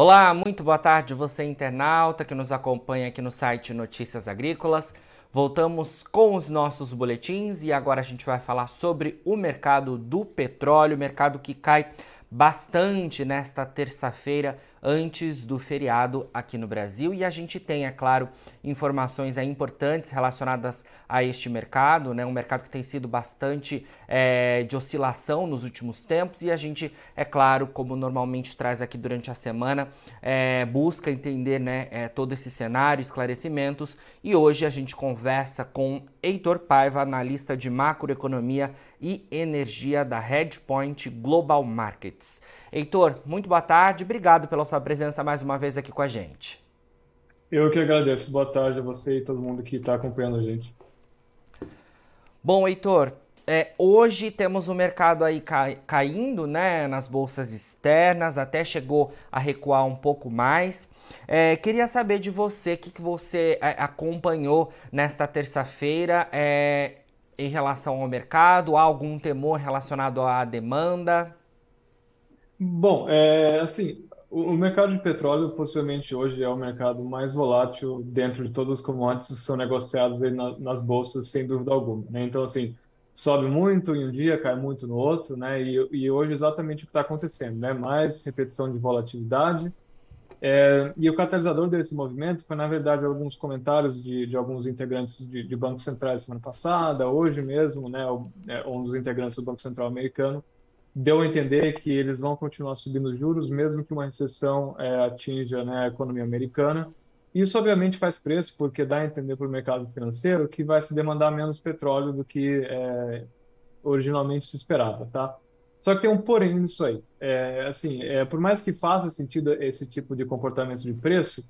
Olá, muito boa tarde você internauta que nos acompanha aqui no site Notícias Agrícolas. Voltamos com os nossos boletins e agora a gente vai falar sobre o mercado do petróleo, mercado que cai bastante nesta terça-feira antes do feriado aqui no Brasil e a gente tem, é claro, informações importantes relacionadas a este mercado, né? Um mercado que tem sido bastante é, de oscilação nos últimos tempos e a gente, é claro, como normalmente traz aqui durante a semana, é, busca entender, né, é, todo esse cenário, esclarecimentos e hoje a gente conversa com Heitor Paiva, analista de macroeconomia e energia da Hedgepoint Global Markets. Heitor, muito boa tarde, obrigado pela sua presença mais uma vez aqui com a gente. Eu que agradeço. Boa tarde a você e todo mundo que está acompanhando a gente. Bom, Heitor, é, hoje temos o mercado aí caindo né, nas bolsas externas, até chegou a recuar um pouco mais. É, queria saber de você, o que, que você é, acompanhou nesta terça-feira é, em relação ao mercado? Há algum temor relacionado à demanda? Bom, é, assim, o, mercado de petróleo possivelmente hoje é o mercado mais volátil dentro de todas as commodities que são negociadas na, nas bolsas, sem dúvida alguma. Né? Então, assim, sobe muito em um dia, cai muito no outro, né? E, e hoje exatamente o que está acontecendo, né? Mais repetição de volatilidade. É, e o catalisador desse movimento foi, na verdade, alguns comentários de, de alguns integrantes de, de bancos centrais semana passada, hoje mesmo, né? É, um dos integrantes do Banco Central americano deu a entender que eles vão continuar subindo juros, mesmo que uma recessão é, atinja né, a economia americana. Isso, obviamente, faz preço, porque dá a entender para o mercado financeiro que vai se demandar menos petróleo do que é, originalmente se esperava, tá? Só que tem um porém nisso aí. É, assim, é, por mais que faça sentido esse tipo de comportamento de preço,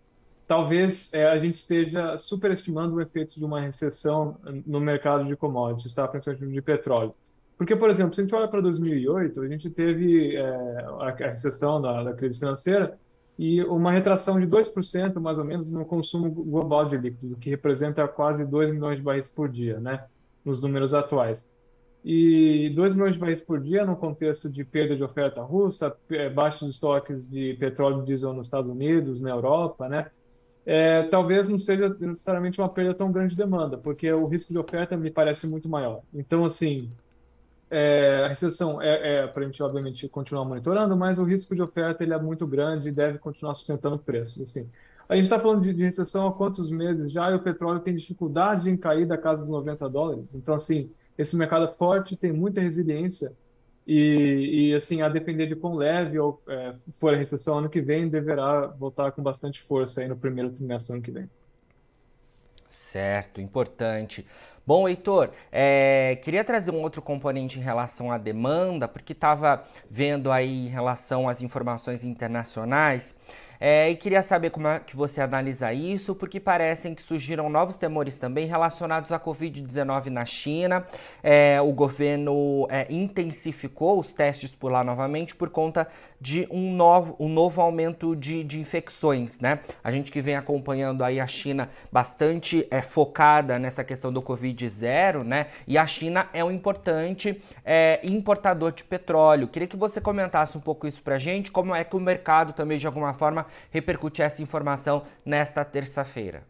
talvez é, a gente esteja superestimando o efeito de uma recessão no mercado de commodities, tá? principalmente de petróleo. Porque, por exemplo, se a gente olha para 2008, a gente teve é, a, recessão da, da, crise financeira e uma retração de 2%, mais ou menos, no consumo global de líquido, que representa quase 2 milhões de barris por dia, né, nos números atuais. E 2 milhões de barris por dia no contexto de perda de oferta russa, é, baixos estoques de petróleo e diesel nos Estados Unidos, na Europa, né, é, talvez não seja necessariamente uma perda tão grande de demanda, porque o risco de oferta me parece muito maior. Então, assim, é, a recessão é, é para a gente, obviamente, continuar monitorando, mas o risco de oferta ele é muito grande e deve continuar sustentando preços. Assim. A gente está falando de, de, recessão há quantos meses já e o petróleo tem dificuldade em cair da casa dos 90 dólares. Então, assim, esse mercado é forte, tem muita resiliência e, e assim, a depender de quão leve ou, é, for a recessão ano que vem, deverá voltar com bastante força aí no primeiro trimestre do ano que vem. Certo, importante. Bom, Heitor, é, queria trazer um outro componente em relação à demanda, porque estava vendo aí em relação às informações internacionais é, e queria saber como é que você analisa isso, porque parecem que surgiram novos temores também relacionados à Covid-19 na China. É, o governo é, intensificou os testes por lá novamente por conta de um novo, um novo aumento de, de infecções, né? A gente que vem acompanhando aí a China bastante é, focada nessa questão do Covid-0, né? E a China é um importante é, importador de petróleo. Queria que você comentasse um pouco isso pra gente, como é que o mercado também, de alguma forma, repercutir essa informação nesta terça-feira?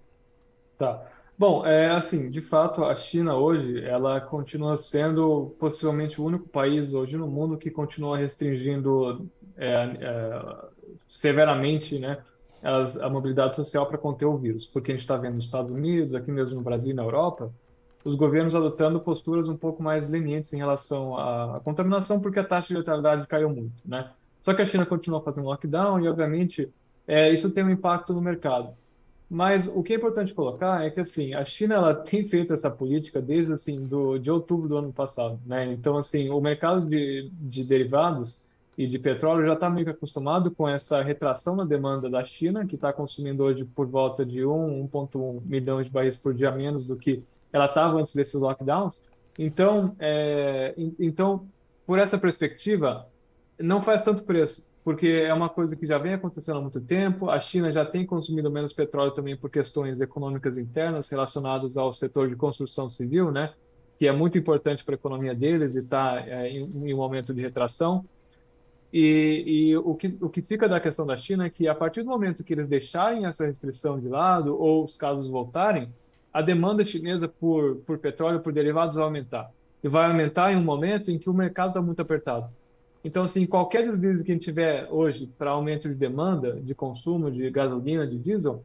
Tá. Bom, é assim, de fato, a China hoje, ela continua sendo possivelmente o único país hoje no mundo que continua restringindo é, é, severamente, né, as, a mobilidade social para conter o vírus, porque a gente está vendo nos Estados Unidos, aqui mesmo no Brasil e na Europa, os governos adotando posturas um pouco mais lenientes em relação à contaminação, porque a taxa de letalidade caiu muito, né? Só que a China continua fazendo lockdown e, obviamente, é, isso tem um impacto no mercado. Mas o que é importante colocar é que assim a China ela tem feito essa política desde assim do de outubro do ano passado, né? Então assim o mercado de, de derivados e de petróleo já está meio acostumado com essa retração na demanda da China, que está consumindo hoje por volta de 1, 1,1 milhão de barris por dia menos do que ela estava antes desses lockdowns. Então, é, então por essa perspectiva, não faz tanto preço porque é uma coisa que já vem acontecendo há muito tempo. A China já tem consumido menos petróleo também por questões econômicas internas relacionadas ao setor de construção civil, né? Que é muito importante para a economia deles e está é, em, em um momento de retração. E, e, o, que, o que fica da questão da China é que, a partir do momento que eles deixarem essa restrição de lado, ou os casos voltarem, a demanda chinesa por, por petróleo, por derivados, vai aumentar. E vai aumentar em um momento em que o mercado está muito apertado. Então, assim, qualquer deslize que a gente tiver hoje para aumento de demanda, de consumo de gasolina, de diesel,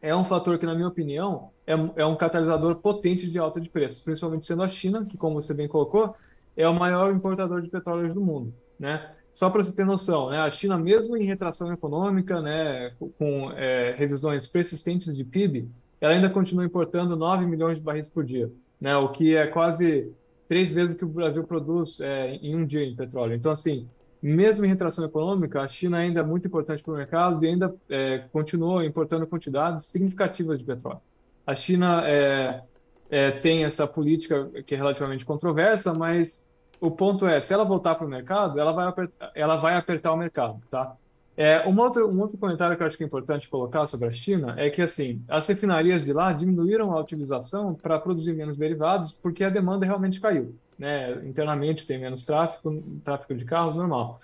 é um fator que, na minha opinião, é, é um catalisador potente de alta de preços, principalmente sendo a China, que, como você bem colocou, é o maior importador de petróleo do mundo, né? Só para você ter noção, né, a China, mesmo em retração econômica, né, com é, revisões persistentes de PIB, ela ainda continua importando 9 milhões de barris por dia, né, o que é quase três vezes o que o Brasil produz é, em um dia em petróleo. Então, assim, mesmo em retração econômica, a China ainda é muito importante para o mercado e ainda é, continua importando quantidades significativas de petróleo. A China é, é tem essa política que é relativamente controversa, mas o ponto é, se ela voltar para o mercado, ela vai, apertar, ela vai apertar o mercado, tá? É, um, outro, um outro comentário que eu acho que é importante colocar sobre a China é que, assim, as refinarias de lá diminuíram a utilização para produzir menos derivados porque a demanda realmente caiu, né? Internamente tem menos tráfego, tráfego de carros, normal.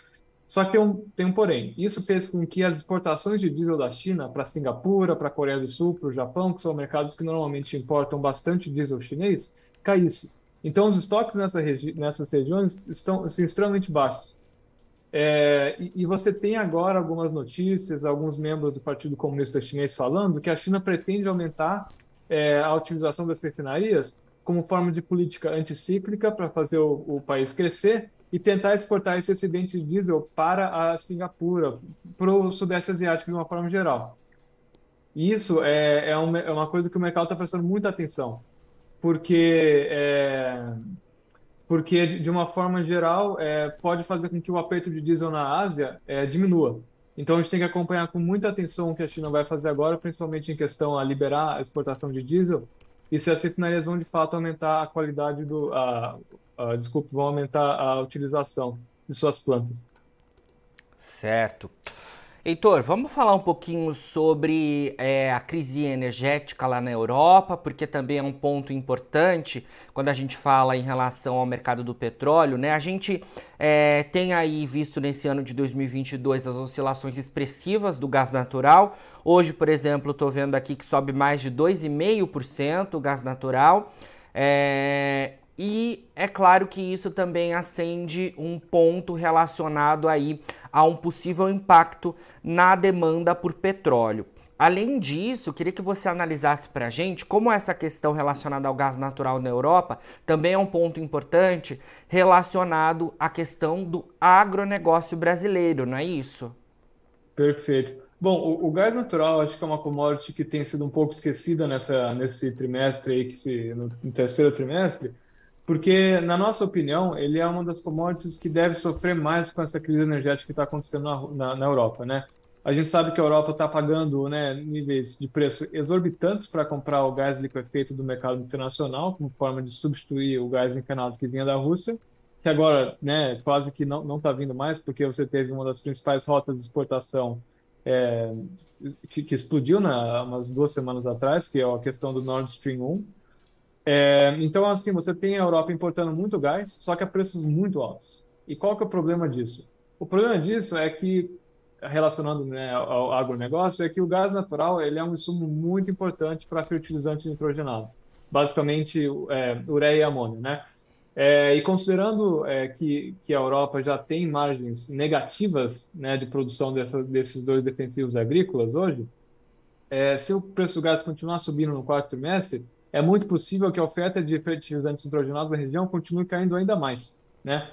Só que tem um, tem um porém. Isso fez com que as exportações de diesel da China para Singapura, para a Coreia do Sul, para o Japão, que são mercados que normalmente importam bastante diesel chinês, caísse. Então, os estoques nessa regi nessas regiões estão assim, extremamente baixos. É, e, e, você tem agora algumas notícias, alguns membros do Partido Comunista Chinês falando que a China pretende aumentar é, a utilização das refinarias como forma de política anticíclica para fazer o, o, país crescer e tentar exportar esse excedente de diesel para a Singapura, para o Sudeste Asiático de uma forma geral. E isso é, é, uma, é uma coisa que o mercado está prestando muita atenção porque é, porque de uma forma geral é, pode fazer com que o aperto de diesel na Ásia é, diminua. Então a gente tem que acompanhar com muita atenção o que a China vai fazer agora, principalmente em questão a liberar a exportação de diesel e se as refinarias vão de fato aumentar a qualidade do, a, a, vão aumentar a utilização de suas plantas. Certo. Heitor, vamos falar um pouquinho sobre é, a crise energética lá na Europa, porque também é um ponto importante quando a gente fala em relação ao mercado do petróleo, né? A gente é, tem aí visto nesse ano de 2022 as oscilações expressivas do gás natural. Hoje, por exemplo, estou vendo aqui que sobe mais de 2,5% o gás natural. É, e é claro que isso também acende um ponto relacionado aí a um possível impacto na demanda por petróleo. Além disso, queria que você analisasse para a gente como essa questão relacionada ao gás natural na Europa também é um ponto importante relacionado à questão do agronegócio brasileiro, não é isso? Perfeito. Bom, o, o, gás natural acho que é uma commodity que tem sido um pouco esquecida nessa, nesse trimestre aí, que se, no, no terceiro trimestre, porque, na nossa opinião, ele é uma das commodities que deve sofrer mais com essa crise energética que está acontecendo na, na, na, Europa, né? A gente sabe que a Europa está pagando né, níveis de preço exorbitantes para comprar o gás liquefeito do mercado internacional, como forma de substituir o gás encanado que vinha da Rússia, que agora né, quase que não está vindo mais, porque você teve uma das principais rotas de exportação é, que, que, explodiu há umas duas semanas atrás, que é a questão do Nord Stream 1, é, então, assim, você tem a Europa importando muito gás, só que a preços muito altos. E qual que é o problema disso? O problema disso é que, relacionando né, ao agronegócio, é que o gás natural ele é um insumo muito importante para fertilizante nitrogenado. Basicamente, é, ureia e amônia, né? É, e considerando é, que, que a Europa já tem margens negativas né, de produção dessa, desses dois defensivos agrícolas hoje, é, se o preço do gás continuar subindo no quarto trimestre, é muito possível que a oferta de fertilizantes nitrogenados na região continue caindo ainda mais. Né?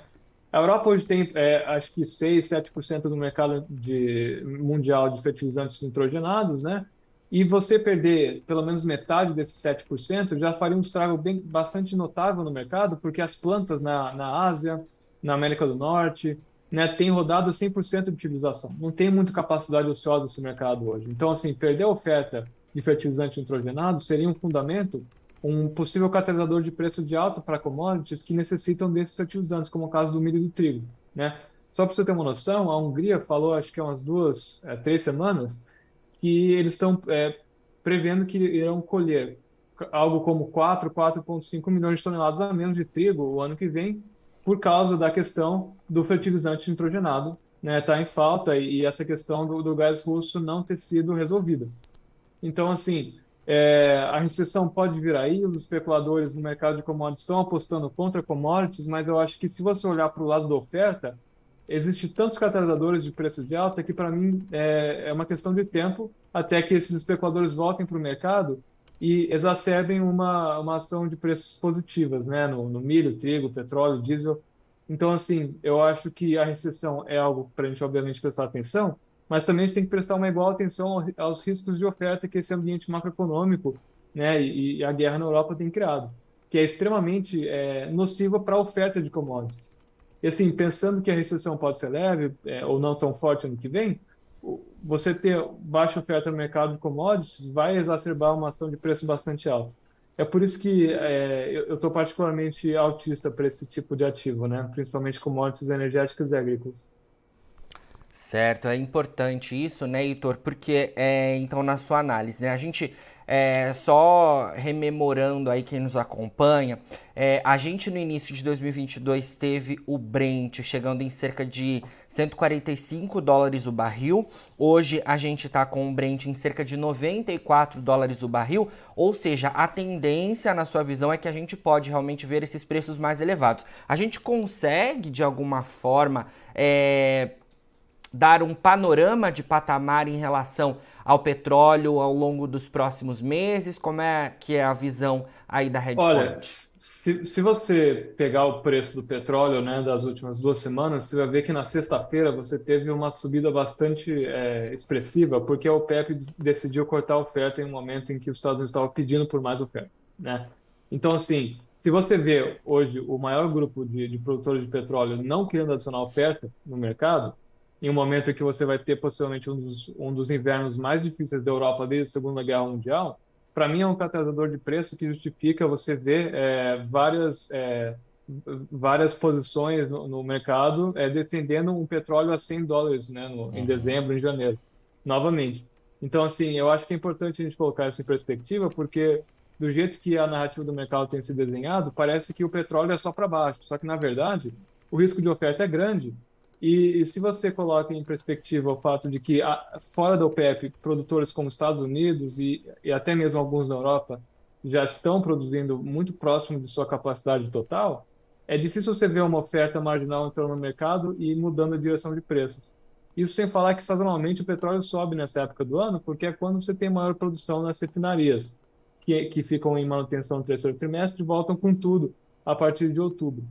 A Europa hoje tem, é, acho que 6, 7% do mercado de, mundial de fertilizantes nitrogenados, né? e você perder pelo menos metade desses 7% já faria um estrago bem, bastante notável no mercado, porque as plantas na, na Ásia, na América do Norte, né, têm rodado 100% de utilização. Não tem muita capacidade ociosa esse mercado hoje. Então, assim, perder a oferta de fertilizante nitrogenado seria um fundamento, um possível catalisador de preço de alta para commodities que necessitam desses fertilizantes, como o caso do milho e do trigo. Né? Só para você ter uma noção, a Hungria falou, acho que há umas duas, é, três semanas, que eles estão é, prevendo que irão colher algo como 4, 4,5 milhões de toneladas a menos de trigo o ano que vem, por causa da questão do fertilizante nitrogenado né, tá em falta e, e essa questão do, do, gás russo não ter sido resolvida. Então, assim, é, a recessão pode vir aí, os especuladores no mercado de commodities estão apostando contra commodities, mas eu acho que se você olhar para o lado da oferta, existe tantos catalisadores de preço de alta que para mim é, é, uma questão de tempo até que esses especuladores voltem para o mercado e exacerbem uma, uma ação de preços positivas, né, no, no milho, trigo, petróleo, diesel. Então, assim, eu acho que a recessão é algo para a gente, obviamente, prestar atenção, mas também a gente tem que prestar uma igual atenção aos riscos de oferta que esse ambiente macroeconômico né, e, a guerra na Europa tem criado, que é extremamente é, nociva para a oferta de commodities. E assim, pensando que a recessão pode ser leve é, ou não tão forte ano que vem, você ter baixa oferta no mercado de commodities vai exacerbar uma ação de preço bastante alta. É por isso que é, eu estou particularmente autista para esse tipo de ativo, né? principalmente commodities energéticas e agrícolas. Certo, é importante isso, né, Heitor? Porque, é, então, na sua análise, né, a gente é, só rememorando aí quem nos acompanha, é, a gente no início de 2022 teve o Brent chegando em cerca de 145 dólares o barril. Hoje a gente está com o Brent em cerca de 94 dólares o barril, ou seja, a tendência na sua visão é que a gente pode realmente ver esses preços mais elevados. A gente consegue de alguma forma é, dar um panorama de patamar em relação ao petróleo ao longo dos próximos meses? Como é que é a visão aí da Redpoint? Olha, se, se você pegar o preço do petróleo né, das últimas duas semanas, você vai ver que na sexta-feira você teve uma subida bastante é, expressiva, porque a OPEP decidiu cortar a oferta em um momento em que os Estados Unidos estavam pedindo por mais oferta. Né? Então, assim, se você vê hoje o maior grupo de, de produtores de petróleo não querendo adicionar oferta no mercado, em um momento em que você vai ter possivelmente um dos, um dos invernos mais difíceis da Europa desde a Segunda Guerra Mundial, para mim é um catalisador de preço que justifica você ver é, várias, é, várias posições no, no mercado é, defendendo um petróleo a 100 dólares né, no, em uhum. dezembro, em janeiro, novamente. Então, assim, eu acho que é importante a gente colocar isso em perspectiva, porque do jeito que a narrativa do mercado tem sido desenhado, parece que o petróleo é só para baixo. Só que, na verdade, o risco de oferta é grande e, e, se você coloca em perspectiva o fato de que, a, fora da OPEP, produtores como Estados Unidos e, e, até mesmo alguns na Europa já estão produzindo muito próximo de sua capacidade total, é difícil você ver uma oferta marginal entrando no mercado e mudando a direção de preços. Isso sem falar que, sazonalmente, o petróleo sobe nessa época do ano, porque é quando você tem maior produção nas refinarias, que, que ficam em manutenção no terceiro trimestre e voltam com tudo a partir de outubro.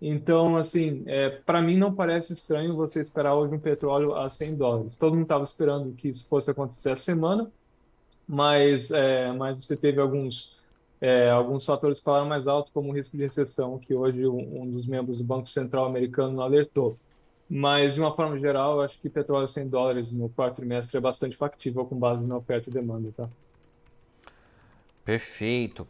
Então, assim, é, para mim não parece estranho você esperar hoje um petróleo a 100 dólares. Todo mundo estava esperando que isso fosse acontecer essa semana, mas, é, mas você teve alguns, é, alguns fatores que falaram mais alto, como o risco de recessão, que hoje um, um, dos membros do Banco Central americano alertou. Mas, de uma forma geral, eu acho que petróleo a 100 dólares no quarto trimestre é bastante factível com base na oferta e demanda. Tá? Perfeito.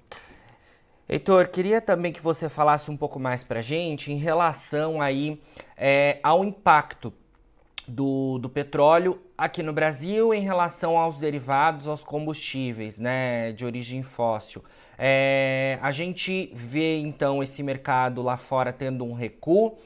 Heitor, queria também que você falasse um pouco mais para gente em relação aí é, ao impacto do, do petróleo aqui no Brasil em relação aos derivados, aos combustíveis, né, de origem fóssil. É, a gente vê então esse mercado lá fora tendo um recuo.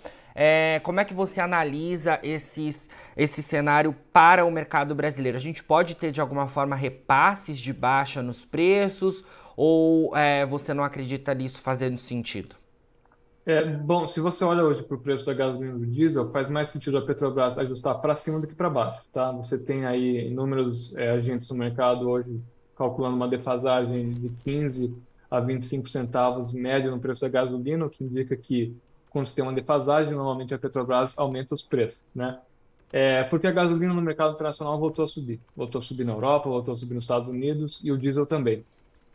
É, como é que você analisa esses, esse cenário para o mercado brasileiro? A gente pode ter de alguma forma repasses de baixa nos preços ou é, você não acredita nisso fazendo sentido? É, bom, se você olha hoje para o preço da gasolina e do diesel, faz mais sentido a Petrobras ajustar para cima do que para baixo, tá? Você tem aí inúmeros é, agentes no mercado hoje calculando uma defasagem de 15 a 25 centavos média no preço da gasolina, o que indica que quando você tem uma defasagem, normalmente a Petrobras aumenta os preços, né? É, porque a gasolina no mercado internacional voltou a subir. Voltou a subir na Europa, voltou a subir nos Estados Unidos e o diesel também.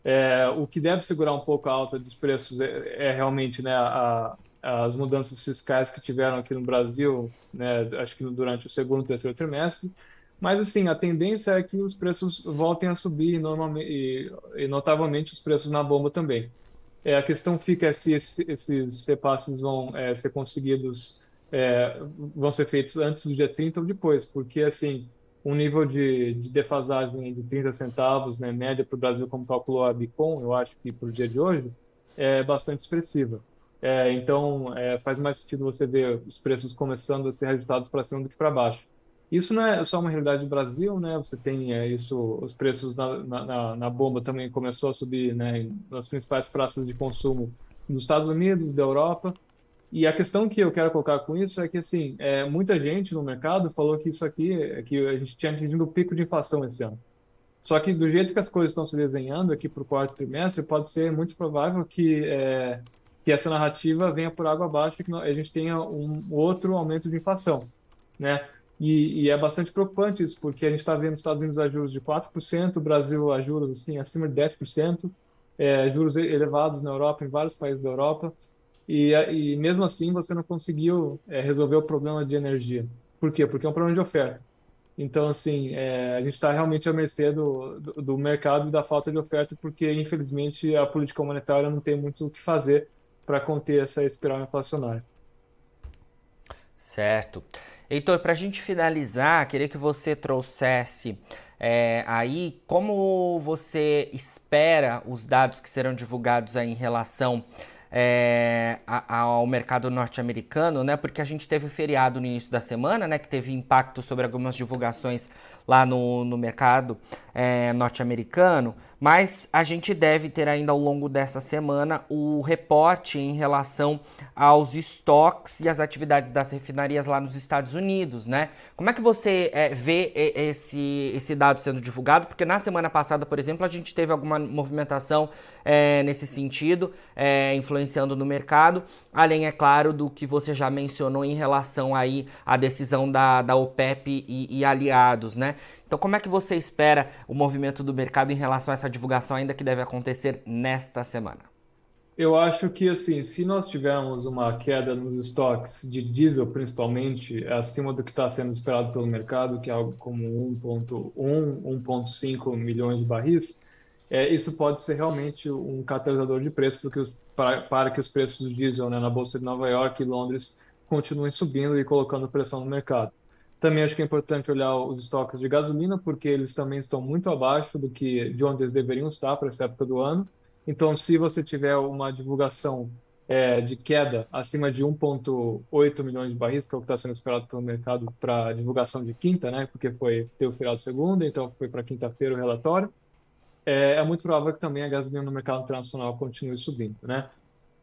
É, o que deve segurar um pouco a alta dos preços é, é realmente né, a, as mudanças fiscais que tiveram aqui no Brasil, né, acho que durante o segundo e terceiro trimestre. Mas, assim, a tendência é que os preços voltem a subir normalmente, e, e notavelmente os preços na bomba também. É, a questão fica é se esses, esses repasses vão é, ser conseguidos, é, vão ser feitos antes do dia 30 ou depois, porque, assim, um nível de, de defasagem de 30 centavos, né, média para o Brasil, como calculou a Bicom, eu acho que para o dia de hoje, é bastante expressiva. É, então, é, faz mais sentido você ver os preços começando a ser reajustados para cima do que para baixo. Isso não é só uma realidade do Brasil, né? Você tem é, isso, os preços na, na, na, bomba também começou a subir, né? Nas principais praças de consumo nos Estados Unidos, da Europa. E a questão que eu quero colocar com isso é que, assim, é, muita gente no mercado falou que isso aqui, que a gente tinha atingido o pico de inflação esse ano. Só que do jeito que as coisas estão se desenhando aqui para o quarto trimestre, pode ser muito provável que é, que essa narrativa venha por água abaixo e que a gente tenha um outro aumento de inflação, né? E, e é bastante preocupante isso, porque a gente está vendo os Estados Unidos a juros de 4%, o Brasil a juros assim, acima de 10%, é, juros elevados na Europa, em vários países da Europa, e, e mesmo assim você não conseguiu é, resolver o problema de energia. Por quê? Porque é um problema de oferta. Então, assim, é, a gente está realmente à mercê do, do, do mercado e da falta de oferta, porque, infelizmente, a política monetária não tem muito o que fazer para conter essa espiral inflacionária. Certo. Heitor, para a gente finalizar, queria que você trouxesse é, aí como você espera os dados que serão divulgados aí em relação é, ao mercado norte-americano, né? Porque a gente teve feriado no início da semana, né? Que teve impacto sobre algumas divulgações lá no, no mercado é, norte-americano. Mas a gente deve ter ainda ao longo dessa semana o reporte em relação aos estoques e as atividades das refinarias lá nos Estados Unidos, né? Como é que você é, vê esse, esse dado sendo divulgado? Porque na semana passada, por exemplo, a gente teve alguma movimentação é, nesse sentido, é, influenciando no mercado, além, é claro, do que você já mencionou em relação aí à decisão da, da OPEP e, e aliados, né? Então, como é que você espera o movimento do mercado em relação a essa divulgação ainda que deve acontecer nesta semana? Eu acho que, assim, se nós tivermos uma queda nos estoques de diesel, principalmente, acima do que está sendo esperado pelo mercado, que é algo como 1,1, 1,5 milhões de barris, é, isso pode ser realmente um catalisador de preço porque os, para, para, que os preços do diesel né, na Bolsa de Nova York e Londres continuem subindo e colocando pressão no mercado. Também acho que é importante olhar os estoques de gasolina, porque eles também estão muito abaixo do que de onde eles deveriam estar para essa época do ano. Então, se você tiver uma divulgação é, de queda acima de 1,8 milhões de barris, que é o que está sendo esperado pelo mercado para divulgação de quinta, né? Porque foi ter o feriado segunda, então foi para quinta-feira o relatório. É, é, muito provável que também a gasolina no mercado internacional continue subindo, né?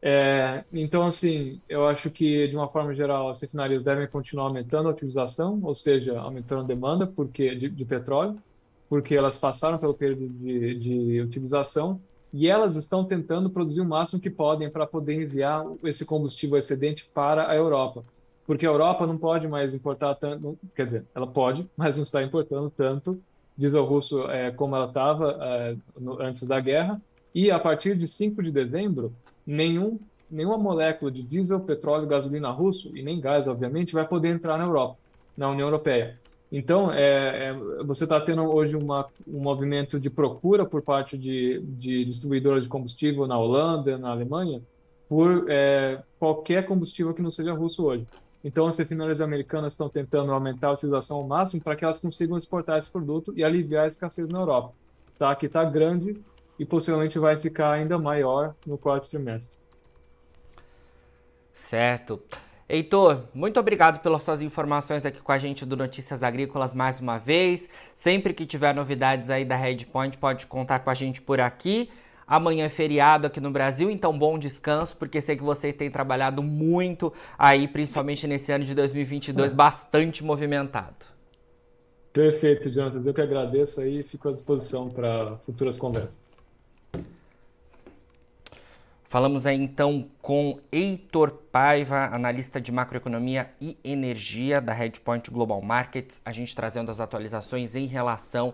É, então, assim, eu acho que, de uma forma geral, as refinarias devem continuar aumentando a utilização, ou seja, aumentando a demanda porque, de, de petróleo, porque elas passaram pelo período de, de, utilização e elas estão tentando produzir o máximo que podem para poder enviar esse combustível excedente para a Europa. Porque a Europa não pode mais importar tanto, quer dizer, ela pode, mas não está importando tanto diesel russo é, como ela estava é, antes da guerra. E a partir de 5 de dezembro, nenhum, nenhuma molécula de diesel, petróleo, gasolina russo, e nem gás, obviamente, vai poder entrar na Europa, na União Europeia. Então, é, é, você está tendo hoje uma, um movimento de procura por parte de, de distribuidoras de combustível na Holanda, na Alemanha, por é, qualquer combustível que não seja russo hoje. Então, as refinarias americanas estão tentando aumentar a utilização ao máximo para que elas consigam exportar esse produto e aliviar a escassez na Europa. Tá? Que está grande e possivelmente vai ficar ainda maior no quarto trimestre. Certo. Heitor, muito obrigado pelas suas informações aqui com a gente do Notícias Agrícolas mais uma vez. Sempre que tiver novidades aí da Redpoint, pode contar com a gente por aqui. Amanhã é feriado aqui no Brasil, então bom descanso, porque sei que vocês têm trabalhado muito aí, principalmente nesse ano de 2022, bastante movimentado. Perfeito, Jonathan. Eu que agradeço aí e fico à disposição para futuras conversas. Falamos aí então com Heitor Paiva, analista de macroeconomia e energia da Redpoint Global Markets, a gente trazendo as atualizações em relação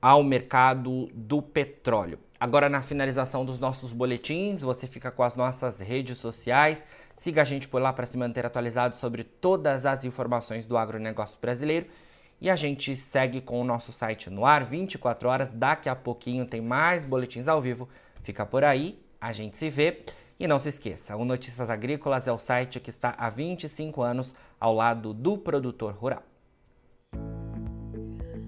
ao mercado do petróleo. Agora, na finalização dos nossos boletins, você fica com as nossas redes sociais. Siga a gente por lá para se manter atualizado sobre todas as informações do agronegócio brasileiro. E a gente segue com o nosso site no ar 24 horas. Daqui a pouquinho tem mais boletins ao vivo. Fica por aí a gente se vê. E não se esqueça, o Notícias Agrícolas é o site que está há 25 anos ao lado do produtor rural.